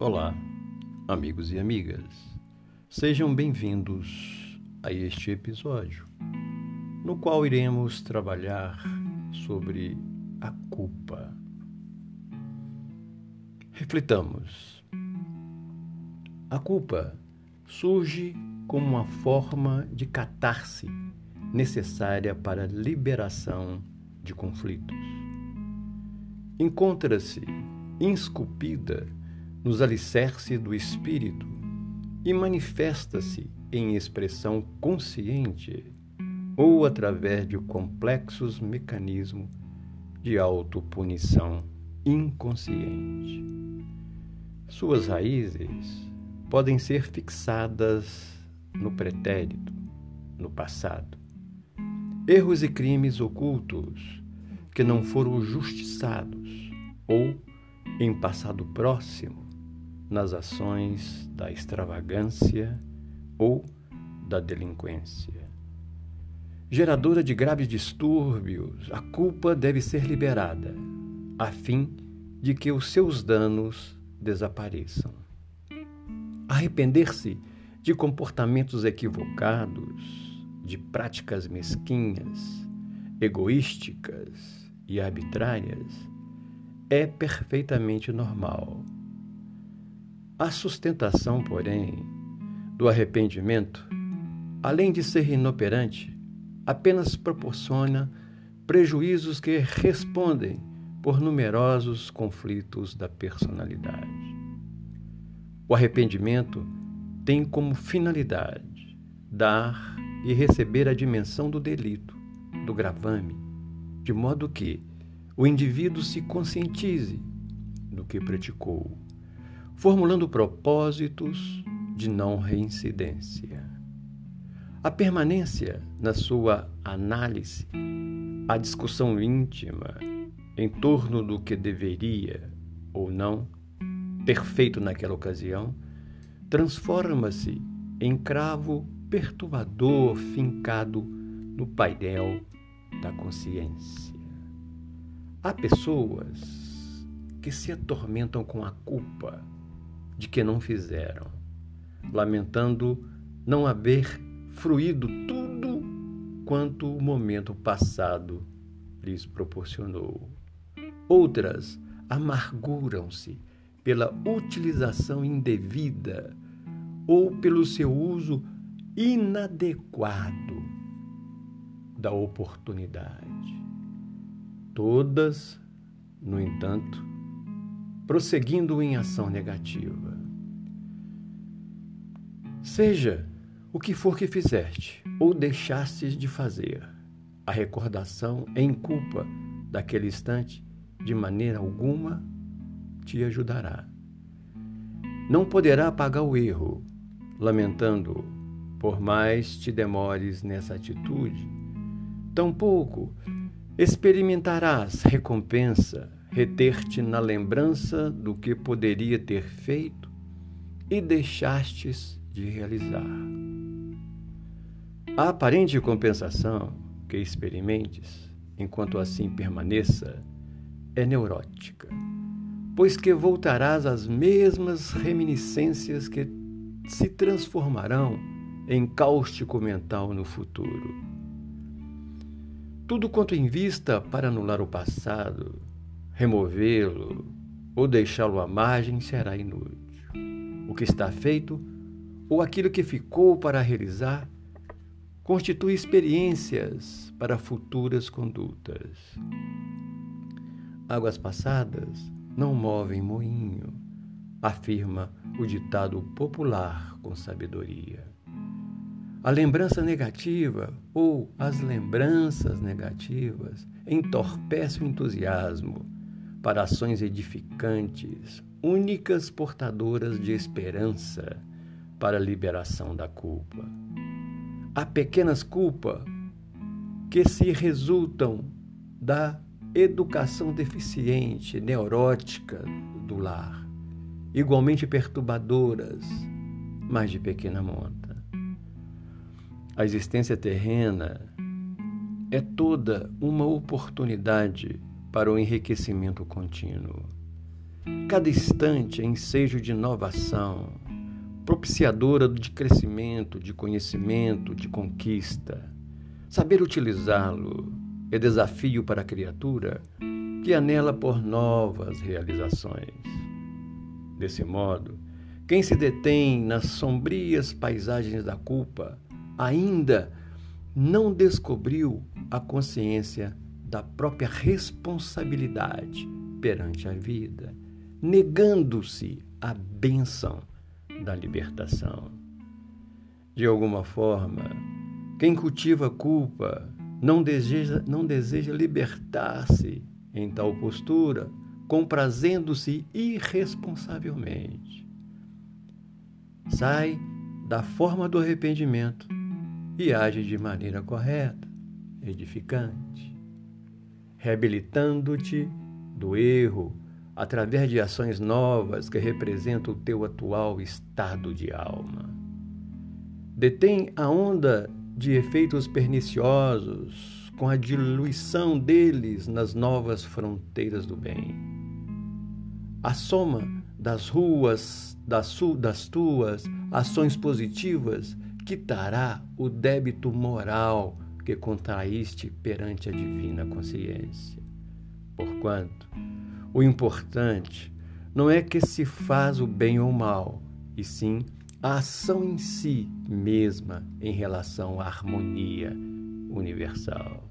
Olá, amigos e amigas. Sejam bem-vindos a este episódio, no qual iremos trabalhar sobre a culpa. Reflitamos. A culpa surge como uma forma de catarse necessária para a liberação de conflitos. Encontra-se esculpida nos alicerces do espírito e manifesta-se em expressão consciente ou através de complexos mecanismos de autopunição inconsciente. Suas raízes podem ser fixadas no pretérito, no passado. Erros e crimes ocultos que não foram justiçados ou em passado próximo nas ações da extravagância ou da delinquência. Geradora de graves distúrbios, a culpa deve ser liberada, a fim de que os seus danos desapareçam. Arrepender-se de comportamentos equivocados, de práticas mesquinhas, egoísticas e arbitrárias é perfeitamente normal. A sustentação, porém, do arrependimento, além de ser inoperante, apenas proporciona prejuízos que respondem por numerosos conflitos da personalidade. O arrependimento tem como finalidade dar e receber a dimensão do delito, do gravame, de modo que o indivíduo se conscientize do que praticou, formulando propósitos de não reincidência. A permanência na sua análise, a discussão íntima em torno do que deveria ou não ter feito naquela ocasião, transforma-se em cravo perturbador fincado no painel da consciência. Há pessoas que se atormentam com a culpa de que não fizeram, lamentando não haver fruído tudo quanto o momento passado lhes proporcionou. Outras amarguram-se pela utilização indevida ou pelo seu uso inadequado da oportunidade. Todas, no entanto, prosseguindo em ação negativa. Seja o que for que fizeste ou deixastes de fazer, a recordação em culpa daquele instante, de maneira alguma, te ajudará. Não poderá apagar o erro, lamentando, por mais te demores nessa atitude, tampouco experimentarás recompensa, reter-te na lembrança do que poderia ter feito e deixastes de realizar. A aparente compensação que experimentes, enquanto assim permaneça, é neurótica, pois que voltarás às mesmas reminiscências que se transformarão em cáustico mental no futuro. Tudo quanto em vista para anular o passado, removê-lo ou deixá-lo à margem será inútil. O que está feito ou aquilo que ficou para realizar constitui experiências para futuras condutas. Águas passadas não movem moinho, afirma o ditado popular com sabedoria. A lembrança negativa ou as lembranças negativas entorpecem o entusiasmo para ações edificantes, únicas portadoras de esperança para a liberação da culpa. Há pequenas culpas que se resultam da educação deficiente, neurótica do lar, igualmente perturbadoras, mas de pequena monta. A existência terrena é toda uma oportunidade para o enriquecimento contínuo. Cada instante é ensejo de inovação, propiciadora de crescimento, de conhecimento, de conquista. Saber utilizá-lo é desafio para a criatura que anela por novas realizações. Desse modo, quem se detém nas sombrias paisagens da culpa ainda não descobriu a consciência da própria responsabilidade perante a vida, negando-se a bênção da libertação. De alguma forma, quem cultiva culpa não deseja, não deseja libertar-se em tal postura, comprazendo-se irresponsavelmente. Sai da forma do arrependimento e age de maneira correta, edificante, reabilitando-te do erro através de ações novas que representam o teu atual estado de alma. Detém a onda de efeitos perniciosos com a diluição deles nas novas fronteiras do bem. A soma das ruas das, das tuas ações positivas quitará o débito moral que contraíste perante a divina consciência. Porquanto, o importante não é que se faz o bem ou mal, e sim a ação em si mesma em relação à harmonia universal.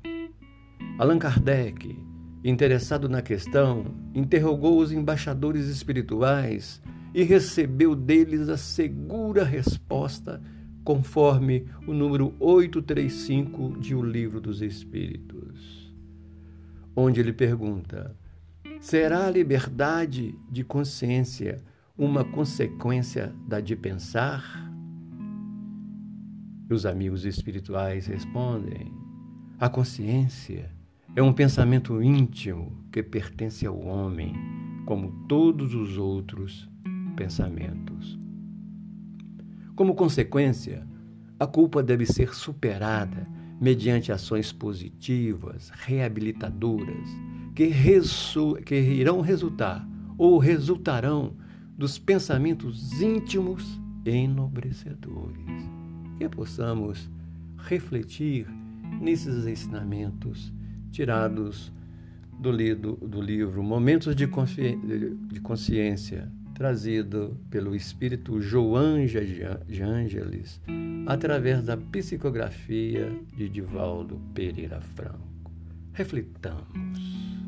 Allan Kardec, interessado na questão, interrogou os embaixadores espirituais e recebeu deles a segura resposta conforme o número 835 de O Livro dos Espíritos, onde ele pergunta: Será a liberdade de consciência uma consequência da de pensar? E os amigos espirituais respondem: a consciência é um pensamento íntimo que pertence ao homem, como todos os outros pensamentos. Como consequência, a culpa deve ser superada mediante ações positivas, reabilitadoras, que, que irão resultar ou resultarão dos pensamentos íntimos enobrecedores. Que possamos refletir nesses ensinamentos tirados do, lido, do livro Momentos de, de Consciência, trazido pelo espírito Joanja de Ângeles, através da psicografia de Divaldo Pereira Franco. Reflitamos.